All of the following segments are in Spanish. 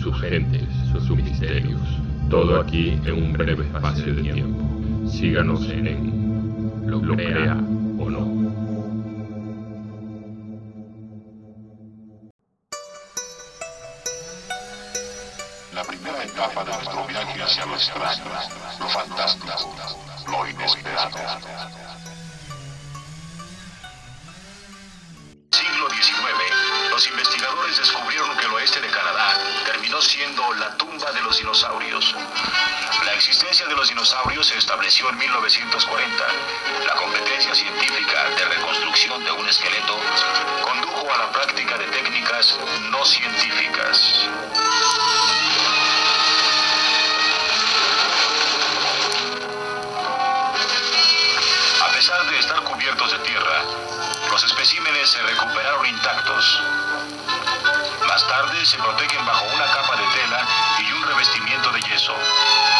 sus gentes, sus misterios. Todo aquí en un breve espacio de tiempo. Síganos en Lo Crea o No. La primera etapa de nuestro viaje hacia lo extraño, lo fantástico, lo inesperado. Siendo la tumba de los dinosaurios. La existencia de los dinosaurios se estableció en 1940. La competencia científica de reconstrucción de un esqueleto condujo a la práctica de técnicas no científicas. Se protegen bajo una capa de tela y un revestimiento de yeso.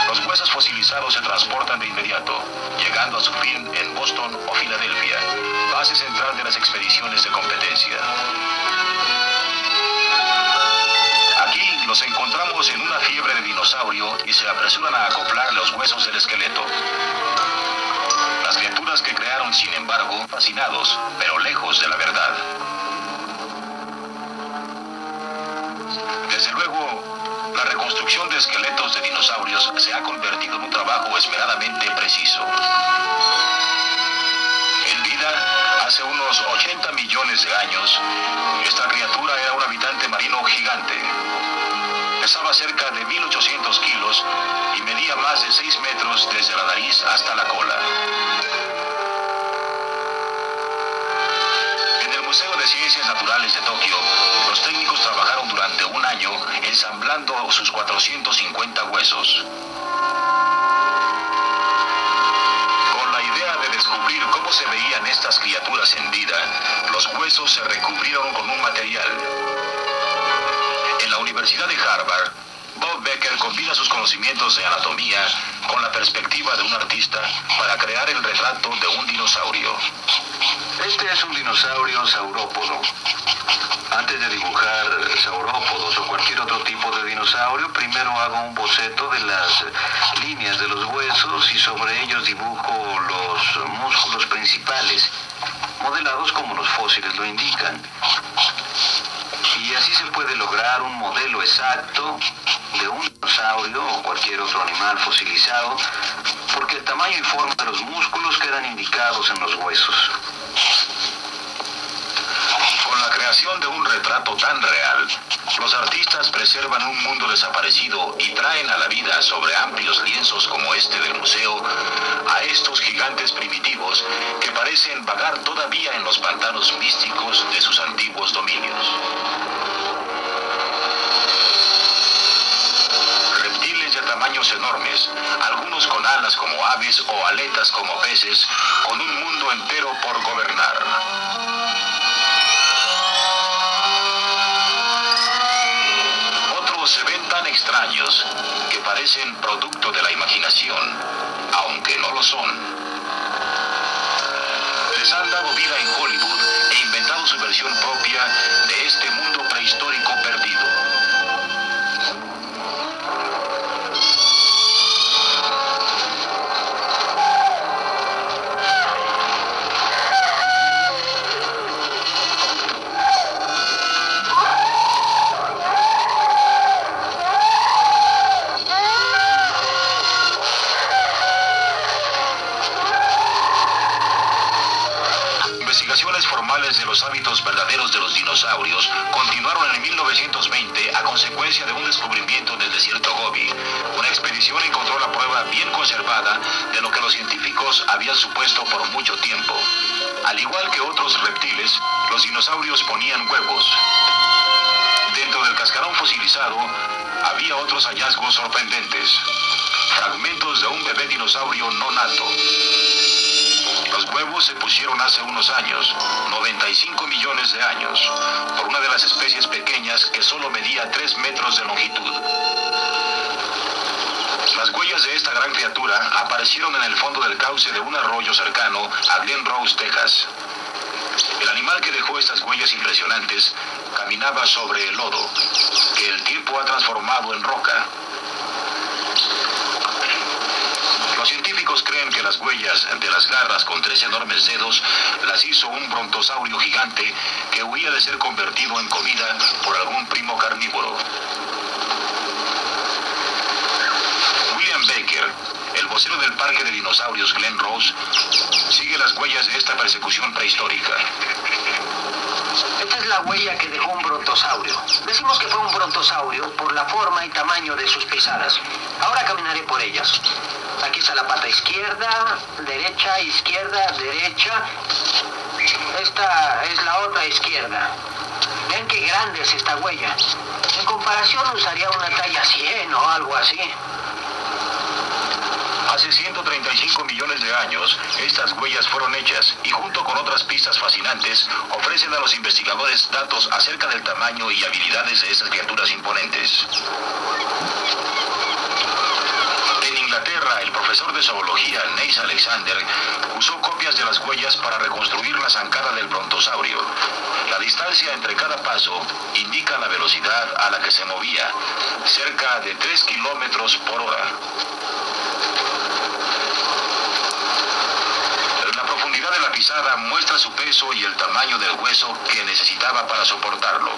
Los huesos fosilizados se transportan de inmediato, llegando a su fin en Boston o Filadelfia, base central de las expediciones de competencia. Aquí los encontramos en una fiebre de dinosaurio y se apresuran a acoplar los huesos del esqueleto. Las criaturas que crearon, sin embargo, fascinados, pero lejos de la verdad. Esqueletos de dinosaurios se ha convertido en un trabajo esmeradamente preciso. En vida, hace unos 80 millones de años, esta criatura era un habitante marino gigante. Pesaba cerca de 1800 kilos y medía más de 6 metros desde la nariz hasta la cola. Museo de Ciencias Naturales de Tokio, los técnicos trabajaron durante un año ensamblando sus 450 huesos. Con la idea de descubrir cómo se veían estas criaturas en vida, los huesos se recubrieron con un material. En la Universidad de Harvard, Bob Becker combina sus conocimientos de anatomía con la perspectiva de un artista para crear el retrato de un dinosaurio. Este es un dinosaurio saurópodo. Antes de dibujar saurópodos o cualquier otro tipo de dinosaurio, primero hago un boceto de las líneas de los huesos y sobre ellos dibujo los músculos principales, modelados como los fósiles lo indican. Y así se puede lograr un modelo exacto de un dinosaurio o cualquier otro animal fosilizado, porque el tamaño y forma de los músculos quedan indicados en los huesos. Con la de un retrato tan real, los artistas preservan un mundo desaparecido y traen a la vida sobre amplios lienzos como este del museo a estos gigantes primitivos que parecen vagar todavía en los pantanos místicos de sus antiguos dominios. Reptiles de tamaños enormes, algunos con alas como aves o aletas como peces, con un mundo entero por gobernar. Se ven tan extraños que parecen producto de la imaginación, aunque no lo son. Les han dado vida en Hollywood e inventado su versión propia de este mundo prehistórico perdido. Investigaciones formales de los hábitos verdaderos de los dinosaurios continuaron en 1920 a consecuencia de un descubrimiento del desierto Gobi. Una expedición encontró la prueba bien conservada de lo que los científicos habían supuesto por mucho tiempo. Al igual que otros reptiles, los dinosaurios ponían huevos. Dentro del cascarón fosilizado había otros hallazgos sorprendentes. Fragmentos de un bebé dinosaurio no nato. Los huevos se pusieron hace unos años, 95 millones de años, por una de las especies pequeñas que solo medía 3 metros de longitud. Las huellas de esta gran criatura aparecieron en el fondo del cauce de un arroyo cercano a Glen Rose, Texas. El animal que dejó estas huellas impresionantes caminaba sobre el lodo, que el tiempo ha transformado en roca. Los creen que las huellas de las garras con tres enormes dedos las hizo un brontosaurio gigante que huía de ser convertido en comida por algún primo carnívoro. William Baker, el vocero del Parque de Dinosaurios Glen Rose, sigue las huellas de esta persecución prehistórica. Esta es la huella que dejó un brontosaurio. Decimos que fue un brontosaurio por la forma y tamaño de sus pisadas. Ahora caminaré por ellas. Aquí está la pata izquierda, derecha, izquierda, derecha. Esta es la otra izquierda. Ven qué grande es esta huella. En comparación usaría una talla 100 o algo así. Hace 135 millones de años, estas huellas fueron hechas y junto con otras pistas fascinantes ofrecen a los investigadores datos acerca del tamaño y habilidades de esas criaturas imponentes. En Inglaterra, el profesor de zoología Neis Alexander usó copias de las huellas para reconstruir la zancada del brontosaurio. La distancia entre cada paso indica la velocidad a la que se movía, cerca de 3 kilómetros por hora. La profundidad de la pisada muestra su peso y el tamaño del hueso que necesitaba para soportarlo.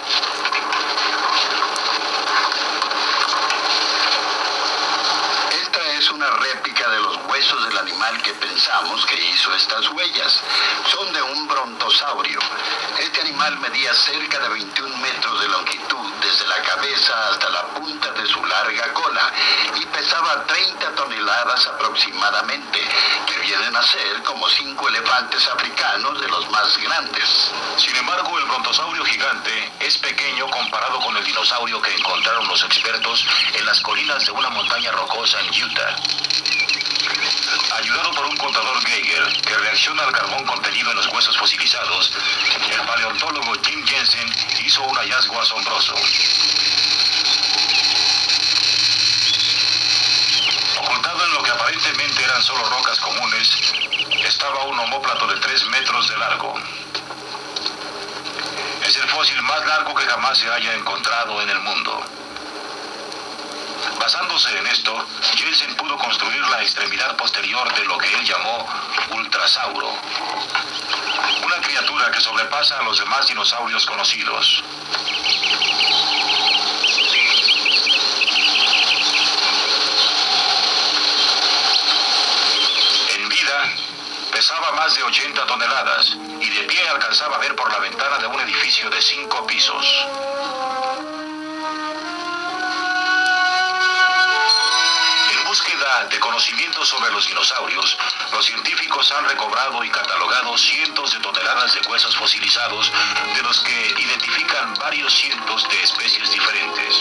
Esta es una réplica de los huesos del animal que pensamos que hizo estas huellas. Son de un brontosaurio. Este animal medía cerca de 21 metros de longitud desde la cabeza hasta la punta de su larga cola y pesaba 30 toneladas aproximadamente, que vienen a ser como cinco elefantes africanos de los más grandes. Sin embargo, el brontosaurio gigante es pequeño comparado con el dinosaurio que encontraron los expertos en las colinas de una montaña rocosa en Utah. Ayudado por un contador Geiger que reacciona al carbón contenido en los huesos fosilizados, el paleontólogo Jim Jensen hizo un hallazgo asombroso. Ocultado en lo que aparentemente eran solo rocas comunes, estaba un homóplato de 3 metros de largo. Es el fósil más largo que jamás se haya encontrado en el mundo. Basándose en esto, Jensen pudo construir la extremidad posterior de lo que él llamó ultrasauro. Una criatura que sobrepasa a los demás dinosaurios conocidos. En vida, pesaba más de 80 toneladas y de pie alcanzaba a ver por la ventana de un edificio de cinco pisos. De conocimientos sobre los dinosaurios, los científicos han recobrado y catalogado cientos de toneladas de huesos fosilizados, de los que identifican varios cientos de especies diferentes.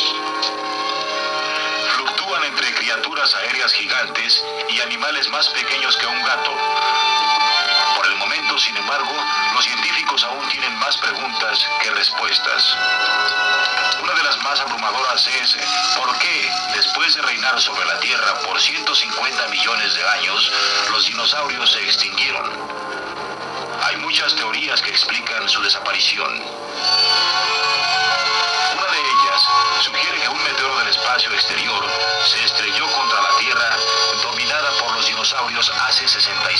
Fluctúan entre criaturas aéreas gigantes y animales más pequeños que un gato. Sin embargo, los científicos aún tienen más preguntas que respuestas. Una de las más abrumadoras es por qué, después de reinar sobre la Tierra por 150 millones de años, los dinosaurios se extinguieron. Hay muchas teorías que explican su desaparición. Una de ellas sugiere que un meteoro del espacio exterior se estrelló contra la Tierra dominada por los dinosaurios hace 65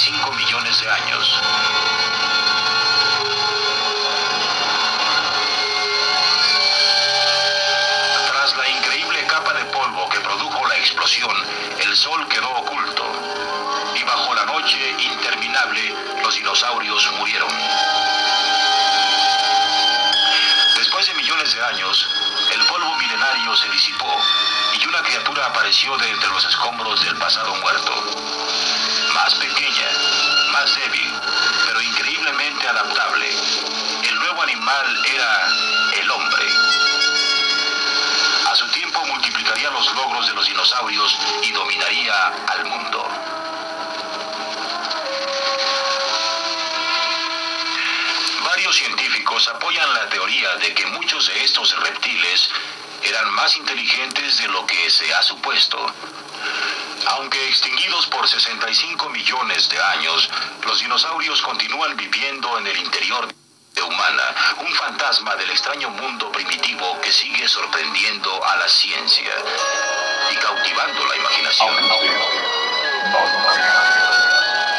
el Sol quedó oculto. Y bajo la noche interminable, los dinosaurios murieron. Después de millones de años, el polvo milenario se disipó y una criatura apareció de entre los escombros del pasado muerto. Más pequeña, más débil, pero increíblemente adaptable. El nuevo animal era el hombre. A su tiempo multiplicaría los logros de los dinosaurios y al mundo. Varios científicos apoyan la teoría de que muchos de estos reptiles eran más inteligentes de lo que se ha supuesto. Aunque extinguidos por 65 millones de años, los dinosaurios continúan viviendo en el interior humana, un fantasma del extraño mundo primitivo que sigue sorprendiendo a la ciencia y cautivando la imaginación.